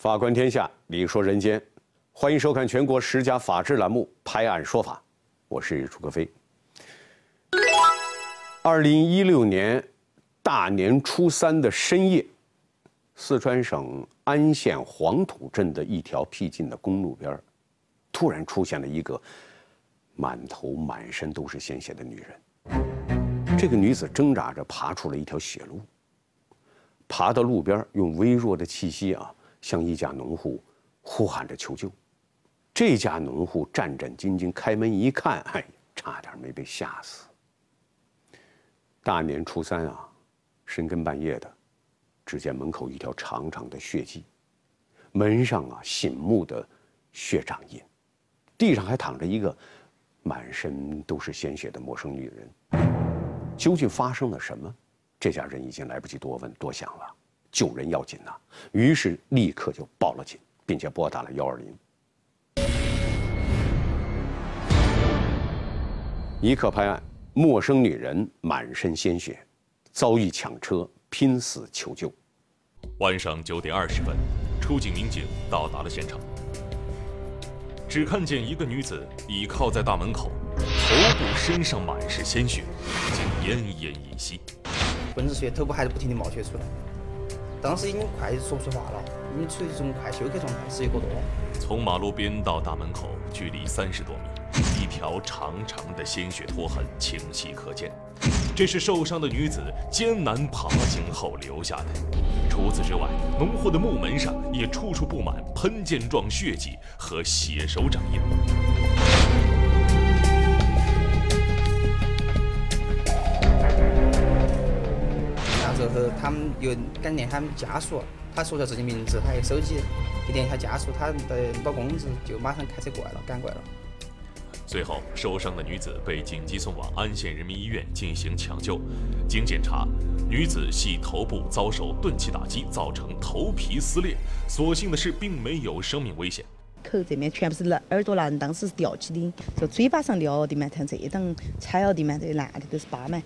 法观天下，理说人间，欢迎收看全国十佳法制栏目《拍案说法》，我是楚克飞。二零一六年大年初三的深夜，四川省安县黄土镇的一条僻静的公路边突然出现了一个满头满身都是鲜血的女人。这个女子挣扎着爬出了一条血路，爬到路边，用微弱的气息啊。向一家农户呼喊着求救，这家农户战战兢兢开门一看，哎，差点没被吓死。大年初三啊，深更半夜的，只见门口一条长长的血迹，门上啊醒目的血掌印，地上还躺着一个满身都是鲜血的陌生女人。究竟发生了什么？这家人已经来不及多问多想了。救人要紧呐，于是立刻就报了警，并且拨打了幺二零。一刻拍案，陌生女人满身鲜血，遭遇抢车，拼死求救。晚上九点二十分，出警民警到达了现场，只看见一个女子倚靠在大门口，头部身上满是鲜血，已经奄奄一息，浑身血，头部还是不停的冒血出来。当时已经快说不出话了，已经处于一种快休克状态，十一个多。从马路边到大门口，距离三十多米，一条长长的鲜血拖痕清晰可见。这是受伤的女子艰难爬行后留下的。除此之外，农户的木门上也处处布满喷溅状血迹和血手掌印。之后，他们又感联他们家属，他说下自己名字，他一手机一联系他家属，他的老公子就马上开车过来了，赶过来了。随后，受伤的女子被紧急送往安县人民医院进行抢救。经检查，女子系头部遭受钝器打击，造成头皮撕裂。所幸的是，并没有生命危险。口这边全部是烂，耳朵烂，当时是吊起的，就嘴巴上撂的嘛，像这等踩了的嘛，这烂的都是疤嘛。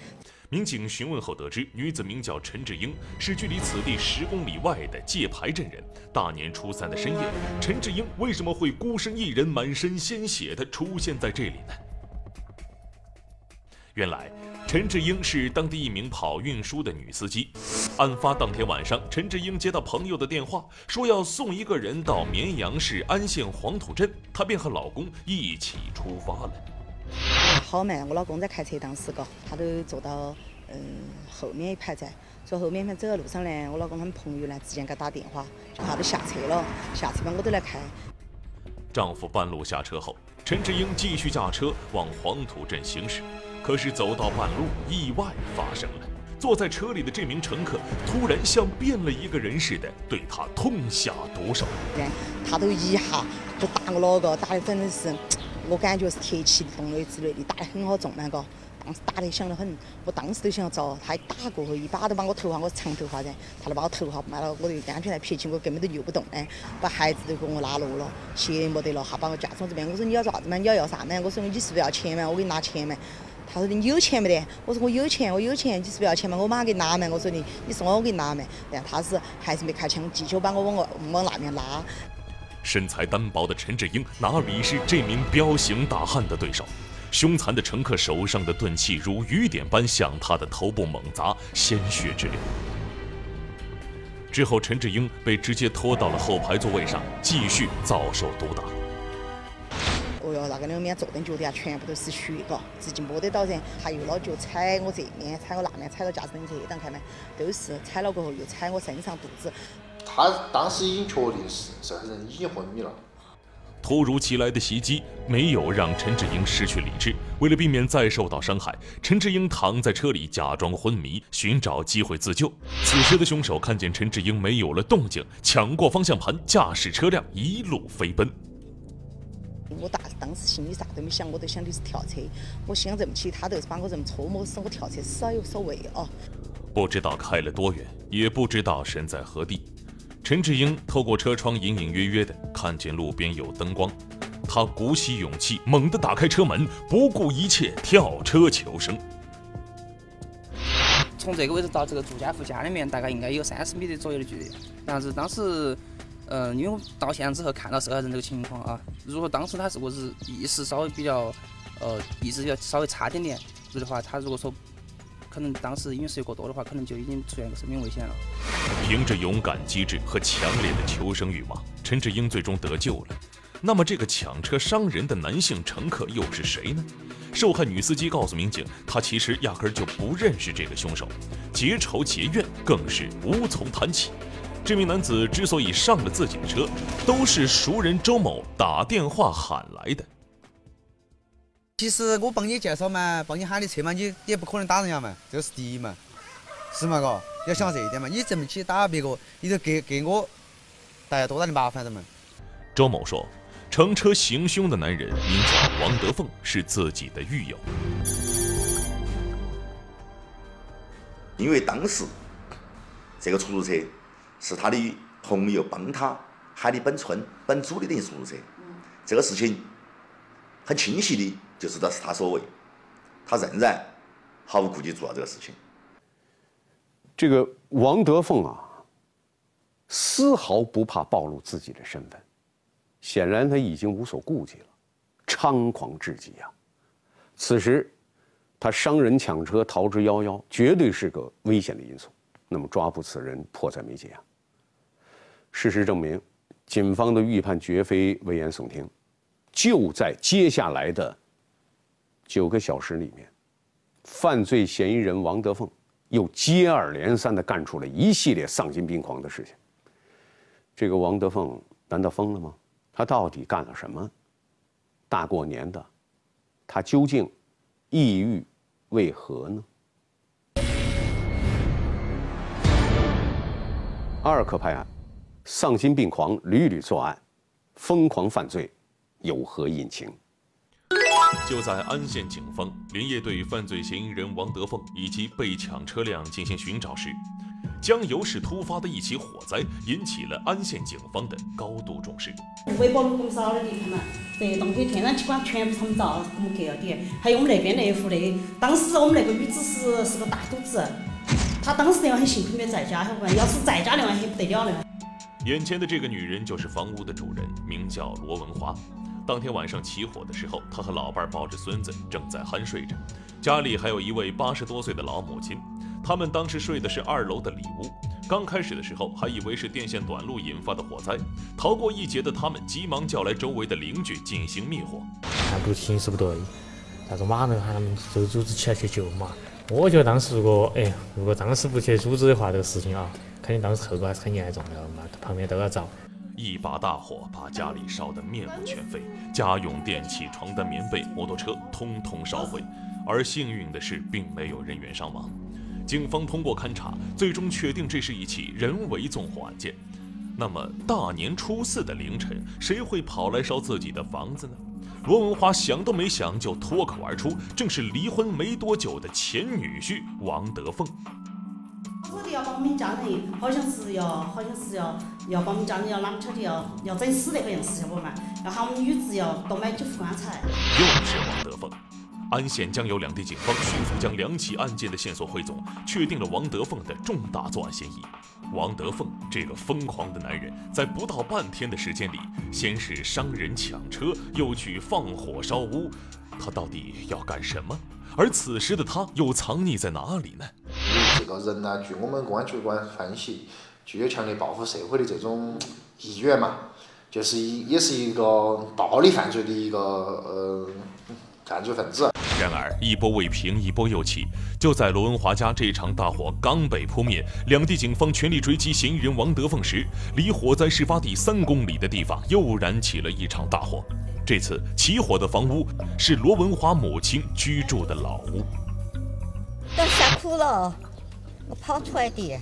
民警询问后得知，女子名叫陈志英，是距离此地十公里外的界牌镇人。大年初三的深夜，陈志英为什么会孤身一人、满身鲜血地出现在这里呢？原来，陈志英是当地一名跑运输的女司机。案发当天晚上，陈志英接到朋友的电话，说要送一个人到绵阳市安县黄土镇，她便和老公一起出发了。好慢，我老公在开车，当时个他都坐到嗯后面一排噻。坐后面走的路上呢，我老公他们朋友呢，直接给他打电话，就他都下车了，下车嘛我都来开。丈夫半路下车后，陈志英继续驾车往黄土镇行驶。可是走到半路，意外发生了。坐在车里的这名乘客突然像变了一个人似的，对他痛下毒手。他都一下就打我老个，打的真的是。我感觉是铁器动的之类的，打得很好重那个，当时打得响得很，我当时都想要找他一打过后，一把都把我头发，我长头发噻，他都把我头发卖了，我的安全带撇起，我根本都扭不动哎，把孩子都给我拉落了，鞋也没得了，还把我架床这边，我说你要啥子嘛？你要要啥嘛？我说你是不是要钱嘛？我给你拿钱嘛？他说你有钱没得？我说我有钱，我有钱，你是不是要钱嘛？我马上给你拿嘛？我说你，你送我，给你拿嘛？然后他是还是没开枪，继续把我往我往那边拉。身材单薄的陈志英哪里是这名彪形大汉的对手？凶残的乘客手上的钝器如雨点般向他的头部猛砸，鲜血直流。之后，陈志英被直接拖到了后排座位上，继续遭受毒打。哦哟，那个两面坐凳脚底下全部都是血，嘎，自己摸得到噻。他又老脚踩我这面，踩我那面，踩到驾驶凳这档，看没？都是踩了过后又踩我身上肚子。他当时已经确定是这个人已经昏迷了。突如其来的袭击没有让陈志英失去理智，为了避免再受到伤害，陈志英躺在车里假装昏迷，寻找机会自救。此时的凶手看见陈志英没有了动静，抢过方向盘，驾驶车辆一路飞奔。我大当时心里啥都没想，我都想的是跳车。我想这么起，他都是把我这么搓磨死，我跳车少有所谓啊。不知道开了多远，也不知道身在何地。陈志英透过车窗隐隐约约的看见路边有灯光，他鼓起勇气，猛地打开车门，不顾一切跳车求生。从这个位置到这个住家户家里面，大概应该有三十米的左右的距离。但是当时嗯，因为到现场之后看到受害人这个情况啊，如果当时他如果是意识稍微比较，呃，意识要稍微差点点的话，他如果说可能当时饮食过多的话，可能就已经出现生命危险了。凭着勇敢机智和强烈的求生欲望，陈志英最终得救了。那么，这个抢车伤人的男性乘客又是谁呢？受害女司机告诉民警，她其实压根就不认识这个凶手，结仇结怨更是无从谈起。这名男子之所以上了自己的车，都是熟人周某打电话喊来的。其实我帮你介绍嘛，帮你喊的车嘛，你也不可能打人家嘛，这是第一嘛，是嘛哥？要想这一点嘛，你这么去打别个，你就给给我带来多大的麻烦的嘛？周某说，乘车行凶的男人名叫王德凤，是自己的狱友。因为当时这个出租车。是他的朋友帮他喊的本村本组的等于出租车，这个事情很清晰的就知道是他所为，他仍然毫无顾忌做了这个事情。这个王德凤啊，丝毫不怕暴露自己的身份，显然他已经无所顾忌了，猖狂至极啊！此时他伤人抢车逃之夭夭，绝对是个危险的因素，那么抓捕此人迫在眉睫啊！事实证明，警方的预判绝非危言耸听。就在接下来的九个小时里面，犯罪嫌疑人王德凤又接二连三的干出了一系列丧心病狂的事情。这个王德凤难道疯了吗？他到底干了什么？大过年的，他究竟抑郁为何呢？阿尔克派案。丧心病狂，屡屡作案，疯狂犯罪，有何隐情？就在安县警方连夜对犯罪嫌疑人王德凤以及被抢车辆进行寻找时，江油市突发的一起火灾引起了安县警方的高度重视。微波炉我们扫了的，看嘛，这些东西天然气管全部他们着，我们隔了点。还有我们那边那户的，当时我们那个女子是是个大肚子，她当时那晚很幸亏没在家，晓得不？要是在家那晚很不得了了。眼前的这个女人就是房屋的主人，名叫罗文华。当天晚上起火的时候，他和老伴抱着孙子正在酣睡着，家里还有一位八十多岁的老母亲。他们当时睡的是二楼的里屋。刚开始的时候还以为是电线短路引发的火灾，逃过一劫的他们急忙叫来周围的邻居进行灭火。看不形势不对，但是马上喊他们就组织起来去救嘛。我觉得当时如果哎，如果当时不去组织的话，这个事情啊。肯定当时后果还是很严重的嘛，旁边都要着。一把大火把家里烧得面目全非，家用电器、床单、棉被、摩托车通通烧毁。而幸运的是，并没有人员伤亡。警方通过勘查，最终确定这是一起人为纵火案件。那么，大年初四的凌晨，谁会跑来烧自己的房子呢？罗文华想都没想就脱口而出，正是离婚没多久的前女婿王德凤。说的要把我们家人，好像是要，好像是要，要把我们家人要啷巧的要，要整死那个样子，晓得不嘛？要喊我们女子要多买几副棺材。又是王德凤，安县江油两地警方迅速将两起案件的线索汇总，确定了王德凤的重大作案嫌疑。王德凤这个疯狂的男人，在不到半天的时间里，先是伤人抢车，又去放火烧屋，他到底要干什么？而此时的他又藏匿在哪里呢？这个人呢，据我们公安局官分析，具有强烈报复社会的这种意愿嘛，就是一也是一个暴力犯罪的一个呃犯罪分子。然而一波未平，一波又起。就在罗文华家这场大火刚被扑灭，两地警方全力追击嫌疑人王德凤时，离火灾事发地三公里的地方又燃起了一场大火。这次起火的房屋是罗文华母亲居住的老屋。都吓哭了，我跑出来的，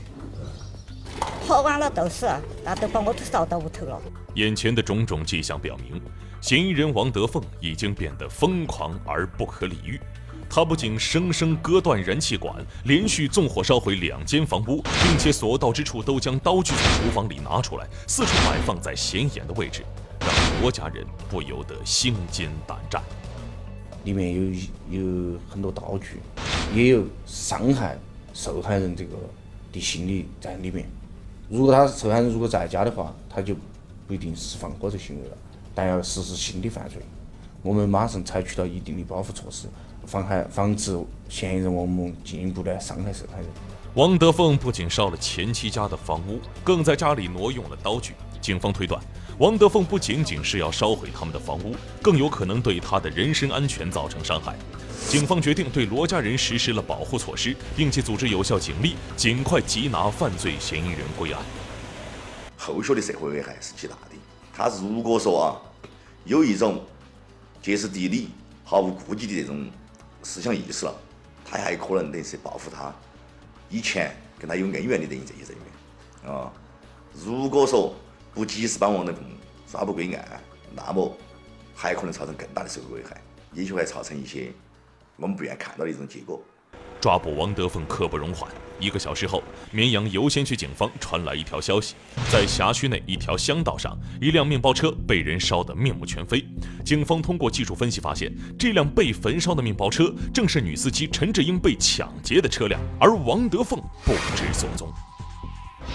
跑完了都是，那都把我都烧到屋头了。眼前的种种迹象表明，嫌疑人王德凤已经变得疯狂而不可理喻。他不仅生生割断燃气管，连续纵火烧毁两间房屋，并且所到之处都将刀具从厨房里拿出来，四处摆放在显眼的位置。让罗家人不由得心惊胆战。里面有有很多道具，也有伤害受害人这个的心理在里面，如果他受害人如果在家的话，他就不一定是放火这行为了，但要实施新的犯罪。我们马上采取了一定的保护措施，防害防止嫌疑人王某进一步的伤害受害人。王德凤不仅烧了前妻家的房屋，更在家里挪用了刀具。警方推断，王德凤不仅仅是要烧毁他们的房屋，更有可能对他的人身安全造成伤害。警方决定对罗家人实施了保护措施，并且组织有效警力，尽快缉拿犯罪嫌疑人归案。后续的社会危害是极大的。他如果说啊，有一种歇斯底里、毫无顾忌的这种思想意识了，他还可能等是报复他以前跟他有恩怨的等于这些人员啊。如果说不及时把王德凤抓捕归案，那么还可能造成更大的社会危害，也许还造成一些我们不愿看到的一种结果。抓捕王德凤刻不容缓。一个小时后，绵阳游仙区警方传来一条消息：在辖区内一条乡道上，一辆面包车被人烧得面目全非。警方通过技术分析发现，这辆被焚烧的面包车正是女司机陈志英被抢劫的车辆，而王德凤不知所踪。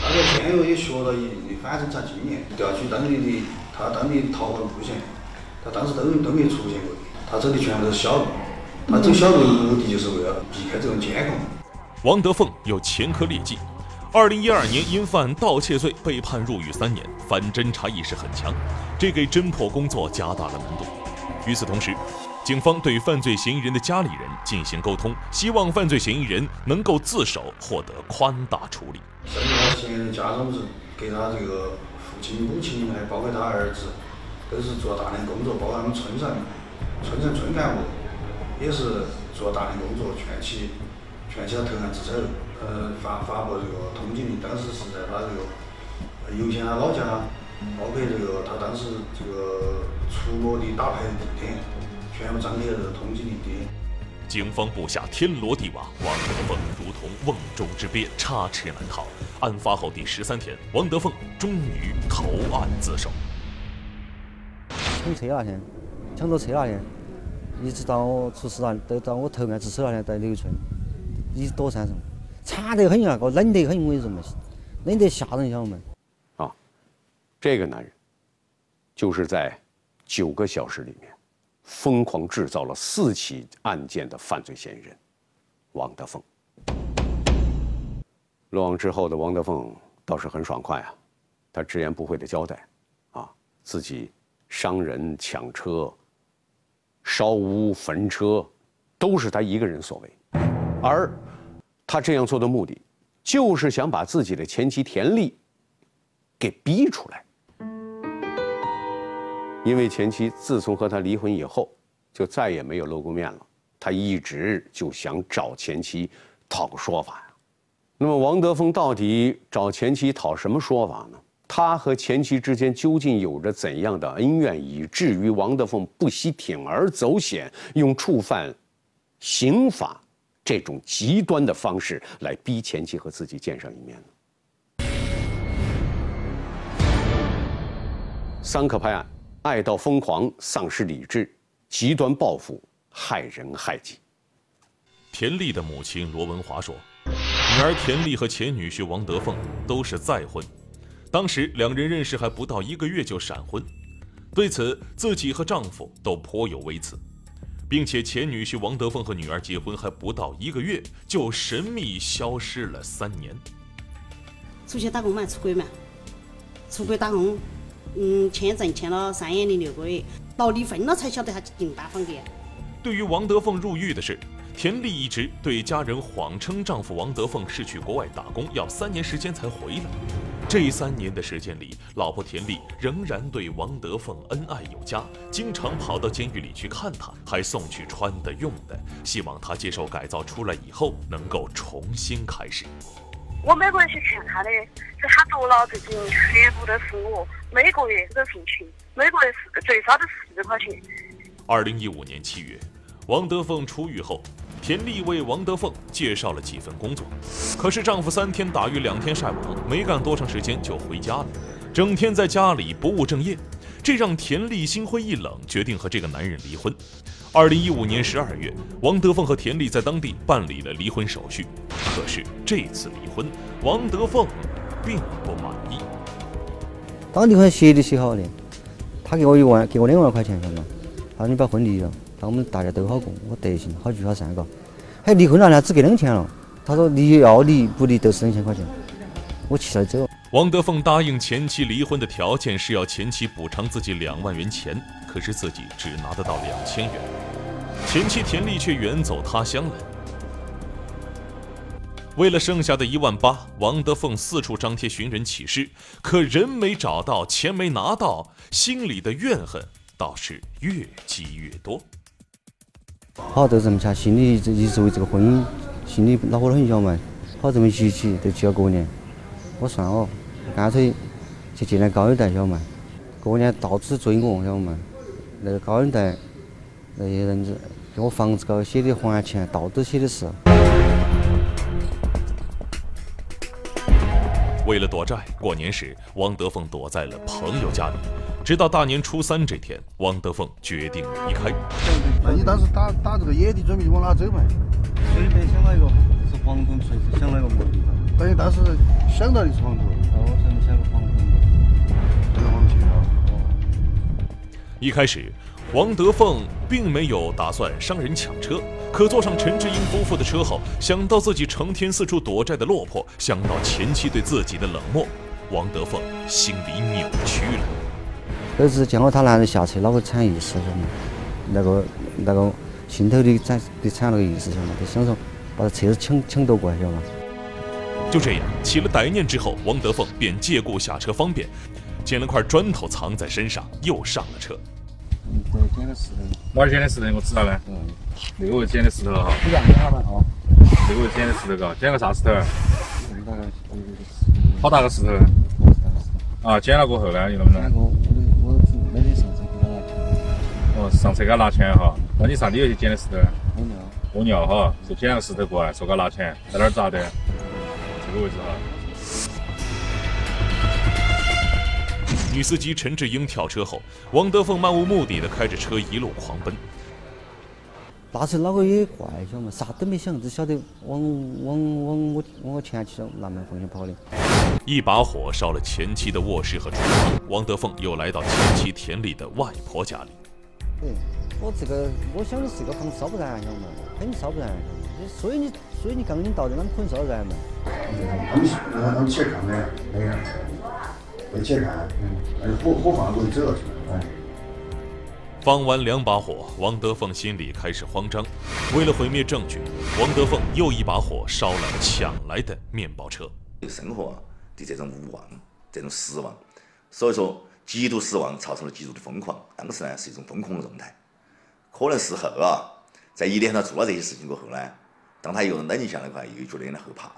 大家现有也学了一定的反侦查经验，调取当地的他当地逃亡路线，他当时都都没出现过，他走的全部都是小路。他走小路的目的就是为了避开这种监控。王德凤有前科劣迹，二零一二年因犯盗窃罪被判入狱三年，反侦查意识很强，这给侦破工作加大了难度。与此同时，警方对犯罪嫌疑人的家里人进行沟通，希望犯罪嫌疑人能够自首，获得宽大处理。甚至他嫌疑人家中是给他这个父亲、母亲，还包括他儿子，都是做大量工作，包括他们村上、村上村干部。也是做大量工作，劝其劝其他投案自首，呃，发发布这个通缉令。当时是在他这个油县他老家，包括这个他当时这个出没的打牌地点，全部张贴了通缉令的。警方布下天罗地网，王德凤如同瓮中之鳖，插翅难逃。案发后第十三天，王德凤终于投案自首。抢车那天，抢到车那天。一直到出事了，到到我投案自首那天，在刘村，一直躲山上，惨得很啊，个冷得很，我跟你说嘛，冷得吓人，晓得吗？啊，这个男人，就是在九个小时里面，疯狂制造了四起案件的犯罪嫌疑人，王德凤。落网之后的王德凤倒是很爽快啊，他直言不讳的交代，啊，自己伤人、抢车。烧屋焚车，都是他一个人所为，而他这样做的目的，就是想把自己的前妻田丽给逼出来。因为前妻自从和他离婚以后，就再也没有露过面了，他一直就想找前妻讨个说法呀。那么王德峰到底找前妻讨什么说法呢？他和前妻之间究竟有着怎样的恩怨，以至于王德峰不惜铤而走险，用触犯刑法这种极端的方式来逼前妻和自己见上一面呢？三可拍案，爱到疯狂，丧失理智，极端报复，害人害己。田丽的母亲罗文华说：“女儿田丽和前女婿王德凤都是再婚。”当时两人认识还不到一个月就闪婚，对此自己和丈夫都颇有微词，并且前女婿王德凤和女儿结婚还不到一个月就神秘消失了三年。出去打工嘛，出国嘛，出国打工，嗯，签证签了三年零六个月，到离婚了才晓得他进单房的。对于王德凤入狱的事，田丽一直对家人谎称丈夫王德凤是去国外打工，要三年时间才回来。这三年的时间里，老婆田丽仍然对王德凤恩爱有加，经常跑到监狱里去看他，还送去穿的用的，希望他接受改造出来以后能够重新开始。我每个月去看他的，是他坐牢至今全部都是我每个月都付钱，每个月四最少都四块钱。二零一五年七月，王德凤出狱后。田丽为王德凤介绍了几份工作，可是丈夫三天打鱼两天晒网，没干多长时间就回家了，整天在家里不务正业，这让田丽心灰意冷，决定和这个男人离婚。二零一五年十二月，王德凤和田丽在当地办理了离婚手续，可是这次离婚，王德凤并不满意。当地方协议写好的，他给我一万，给我两万块钱，晓得吗？他说你把婚离了，那我们大家都好过，我得行，好聚好散，嘎。还离婚了呢，只给两千了。他说离要离不离都是两千块钱，我气了走。王德凤答应前妻离婚的条件是要前妻补偿自己两万元钱，可是自己只拿得到两千元，前妻田丽却远走他乡了。为了剩下的一万八，王德凤四处张贴寻人启事，可人没找到，钱没拿到，心里的怨恨倒是越积越多。好，就这么下，心里一直一直为这个婚姻，心里恼火得很，晓得嘛？好，这么急起，都急到过年。我算了，干脆去借点高利贷，晓得嘛？过年到处追我，晓得嘛？那个高利贷那些人子给我房子高写的还钱，到都写的是。为了躲债，过年时汪德凤躲在了朋友家里，直到大年初三这天，汪德凤决定离开。那你当时打打这个野地准备往哪走嘛？随便想到一个是黄土，随时想了一个目的。等于当时想到的是黄土，一开始，王德凤并没有打算伤人抢车，可坐上陈志英夫妇的车后，想到自己成天四处躲债的落魄，想到前妻对自己的冷漠，王德凤心里扭曲了。儿子见过他男人下车，那个产意思，晓？那个那个心头的产的产那个意思，晓得吗？就想说把车子抢抢夺过来，晓得吗？就这样，起了歹念之后，王德凤便借故下车方便，捡了块砖头藏在身上，又上了车。对，捡的石头。哪儿捡的石头？我知道了。嗯。那个位置捡的石头哈。你让你好嘛？哦。那个位置捡的石头嘎，捡个啥石头？好大个石头？啊，捡了过后呢，你能不能？我我我没得上车给他拿钱。哦，上车给他拿钱哈。那你上里头去捡的石头？屙尿。屙尿哈，就捡了个石头过来，说给他拿钱，在哪儿砸的？这个位置哈。女司机陈志英跳车后，王德凤漫无目的的开着车一路狂奔。那时候脑壳也怪，晓得嘛？啥都没想，只晓得往往往我往我前妻南门方向跑的。一把火烧了前妻的卧室和厨房，王德凤又来到前妻田里的外婆家里。对，我这个我想的是这个房子烧不燃，晓得嘛？肯定烧不燃，所以你所以你刚刚到的，啷么可能烧得燃嘛？他们他们去看没？没有。没去看，嗯，那火火放过去走了去，哎。放完两把火，王德凤心里开始慌张。为了毁灭证据，王德凤又一把火烧了抢来的面包车。生活的这种无望，这种失望，所以说极度失望，造成了极度的疯狂。当时呢是一种疯狂的状态。可能事后啊，在一连串做了这些事情过后呢。当他又冷静下来的话，又觉得有点后怕。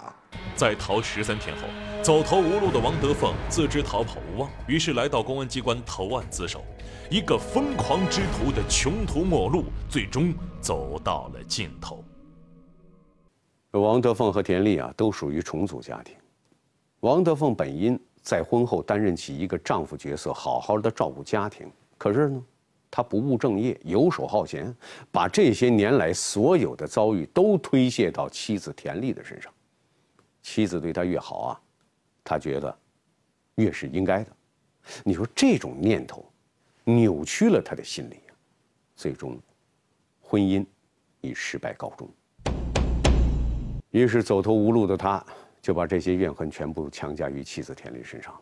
在逃十三天后，走投无路的王德凤自知逃跑无望，于是来到公安机关投案自首。一个疯狂之徒的穷途末路，最终走到了尽头。王德凤和田丽啊，都属于重组家庭。王德凤本应在婚后担任起一个丈夫角色，好好的照顾家庭，可是呢？他不务正业，游手好闲，把这些年来所有的遭遇都推卸到妻子田丽的身上。妻子对他越好啊，他觉得越是应该的。你说这种念头扭曲了他的心理啊，最终婚姻以失败告终。于是走投无路的他，就把这些怨恨全部强加于妻子田丽身上了。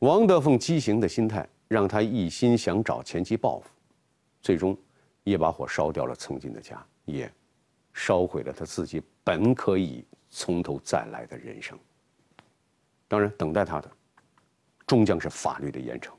王德凤畸形的心态。让他一心想找前妻报复，最终一把火烧掉了曾经的家，也烧毁了他自己本可以从头再来的人生。当然，等待他的终将是法律的严惩。